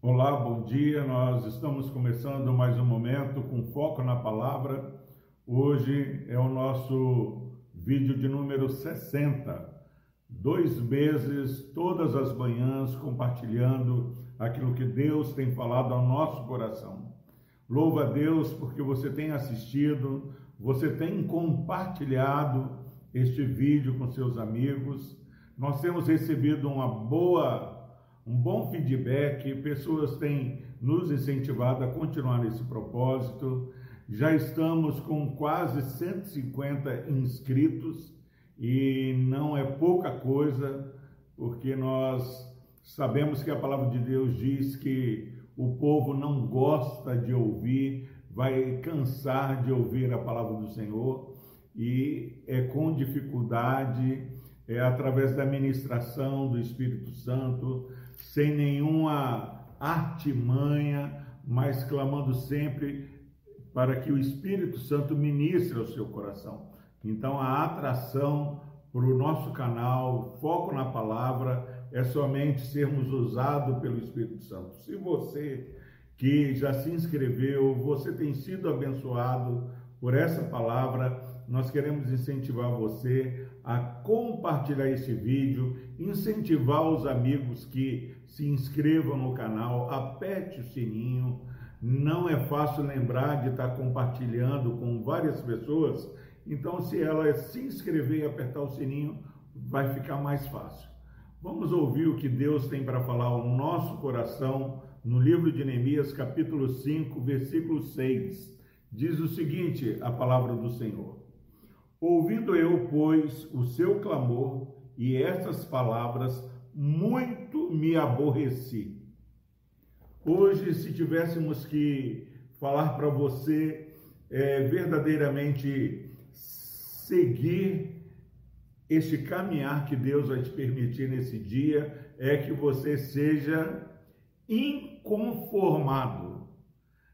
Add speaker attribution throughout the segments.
Speaker 1: Olá, bom dia. Nós estamos começando mais um momento com foco na palavra. Hoje é o nosso vídeo de número 60. Dois meses, todas as manhãs, compartilhando aquilo que Deus tem falado ao nosso coração. Louva a Deus porque você tem assistido, você tem compartilhado este vídeo com seus amigos. Nós temos recebido uma boa um bom feedback, pessoas têm nos incentivado a continuar nesse propósito. Já estamos com quase 150 inscritos e não é pouca coisa, porque nós sabemos que a palavra de Deus diz que o povo não gosta de ouvir, vai cansar de ouvir a palavra do Senhor e é com dificuldade, é através da ministração do Espírito Santo, sem nenhuma artimanha, mas clamando sempre para que o Espírito Santo ministre ao seu coração. Então, a atração para o nosso canal, foco na palavra, é somente sermos usados pelo Espírito Santo. Se você que já se inscreveu, você tem sido abençoado por essa palavra, nós queremos incentivar você a compartilhar esse vídeo, incentivar os amigos que se inscrevam no canal, aperte o sininho. Não é fácil lembrar de estar compartilhando com várias pessoas, então se ela se inscrever e apertar o sininho, vai ficar mais fácil. Vamos ouvir o que Deus tem para falar ao nosso coração no livro de Neemias, capítulo 5, versículo 6. Diz o seguinte: a palavra do Senhor. Ouvindo eu, pois, o seu clamor e estas palavras, muito me aborreci. Hoje, se tivéssemos que falar para você é, verdadeiramente seguir este caminhar que Deus vai te permitir nesse dia, é que você seja inconformado.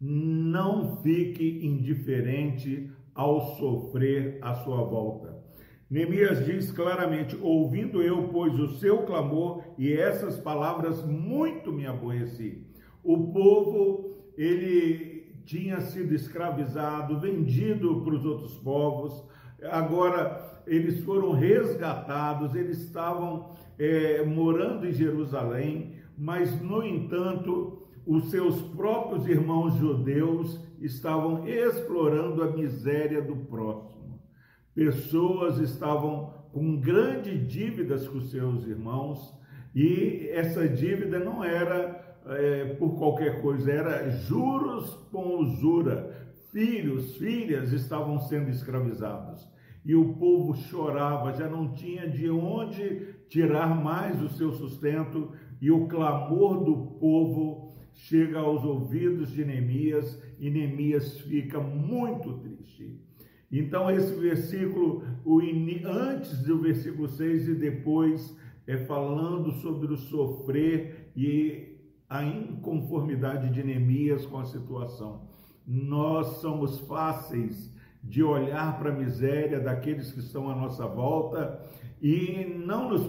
Speaker 1: Não fique indiferente ao sofrer à sua volta. Neemias diz claramente: Ouvindo eu, pois, o seu clamor e essas palavras, muito me aborreci. O povo, ele tinha sido escravizado, vendido para os outros povos, agora eles foram resgatados, eles estavam é, morando em Jerusalém, mas, no entanto, os seus próprios irmãos judeus estavam explorando a miséria do próximo. Pessoas estavam com grandes dívidas com seus irmãos e essa dívida não era é, por qualquer coisa, era juros com usura. Filhos, filhas estavam sendo escravizados e o povo chorava, já não tinha de onde tirar mais o seu sustento e o clamor do povo chega aos ouvidos de Neemias e Neemias fica muito triste. Então, esse versículo, o antes do versículo 6 e depois, é falando sobre o sofrer e a inconformidade de Neemias com a situação. Nós somos fáceis de olhar para a miséria daqueles que estão à nossa volta e não nos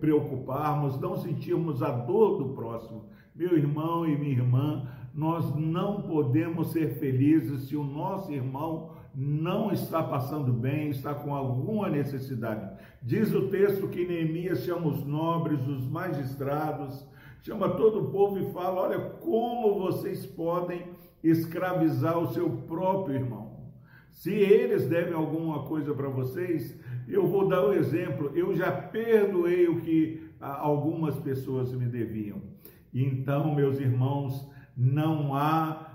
Speaker 1: preocuparmos, não sentirmos a dor do próximo. Meu irmão e minha irmã, nós não podemos ser felizes se o nosso irmão não está passando bem, está com alguma necessidade. Diz o texto que Neemias chama os nobres, os magistrados, chama todo o povo e fala: Olha, como vocês podem escravizar o seu próprio irmão. Se eles devem alguma coisa para vocês, eu vou dar um exemplo. Eu já perdoei o que algumas pessoas me deviam. Então, meus irmãos, não há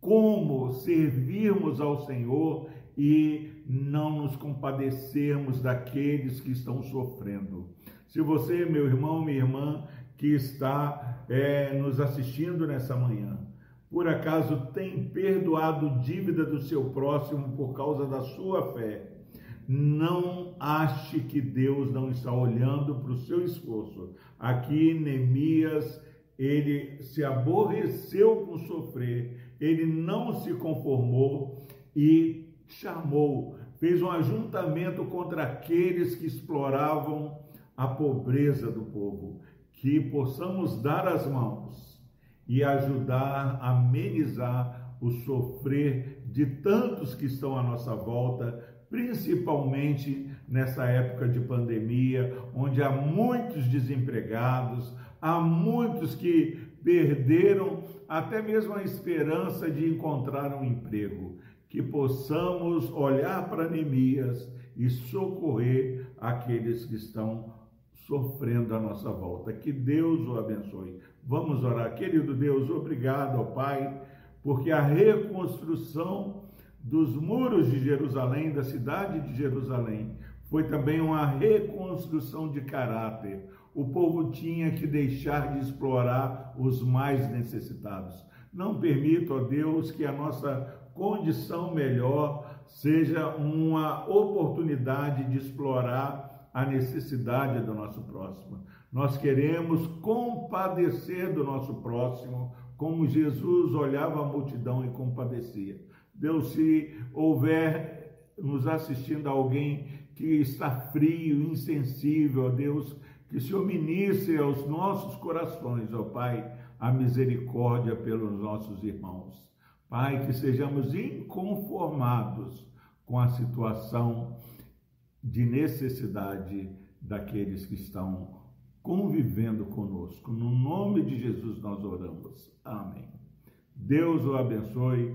Speaker 1: como servirmos ao Senhor e não nos compadecermos daqueles que estão sofrendo. Se você, meu irmão, minha irmã, que está é, nos assistindo nessa manhã, por acaso tem perdoado dívida do seu próximo por causa da sua fé, não ache que Deus não está olhando para o seu esforço. Aqui, Neemias, ele se aborreceu com sofrer, ele não se conformou e chamou, fez um ajuntamento contra aqueles que exploravam a pobreza do povo, que possamos dar as mãos e ajudar a amenizar o sofrer de tantos que estão à nossa volta, principalmente nessa época de pandemia, onde há muitos desempregados, há muitos que perderam até mesmo a esperança de encontrar um emprego. Que possamos olhar para Neemias e socorrer aqueles que estão sofrendo à nossa volta. Que Deus o abençoe. Vamos orar. Querido Deus, obrigado, ó Pai, porque a reconstrução dos muros de Jerusalém, da cidade de Jerusalém, foi também uma reconstrução de caráter. O povo tinha que deixar de explorar os mais necessitados. Não permita, ó Deus, que a nossa condição melhor seja uma oportunidade de explorar a necessidade do nosso próximo. Nós queremos compadecer do nosso próximo, como Jesus olhava a multidão e compadecia. Deus, se houver nos assistindo alguém que está frio, insensível, ó Deus, que o Senhor ministre aos nossos corações, ó Pai, a misericórdia pelos nossos irmãos. Pai, que sejamos inconformados com a situação de necessidade daqueles que estão convivendo conosco. No nome de Jesus nós oramos. Amém. Deus o abençoe.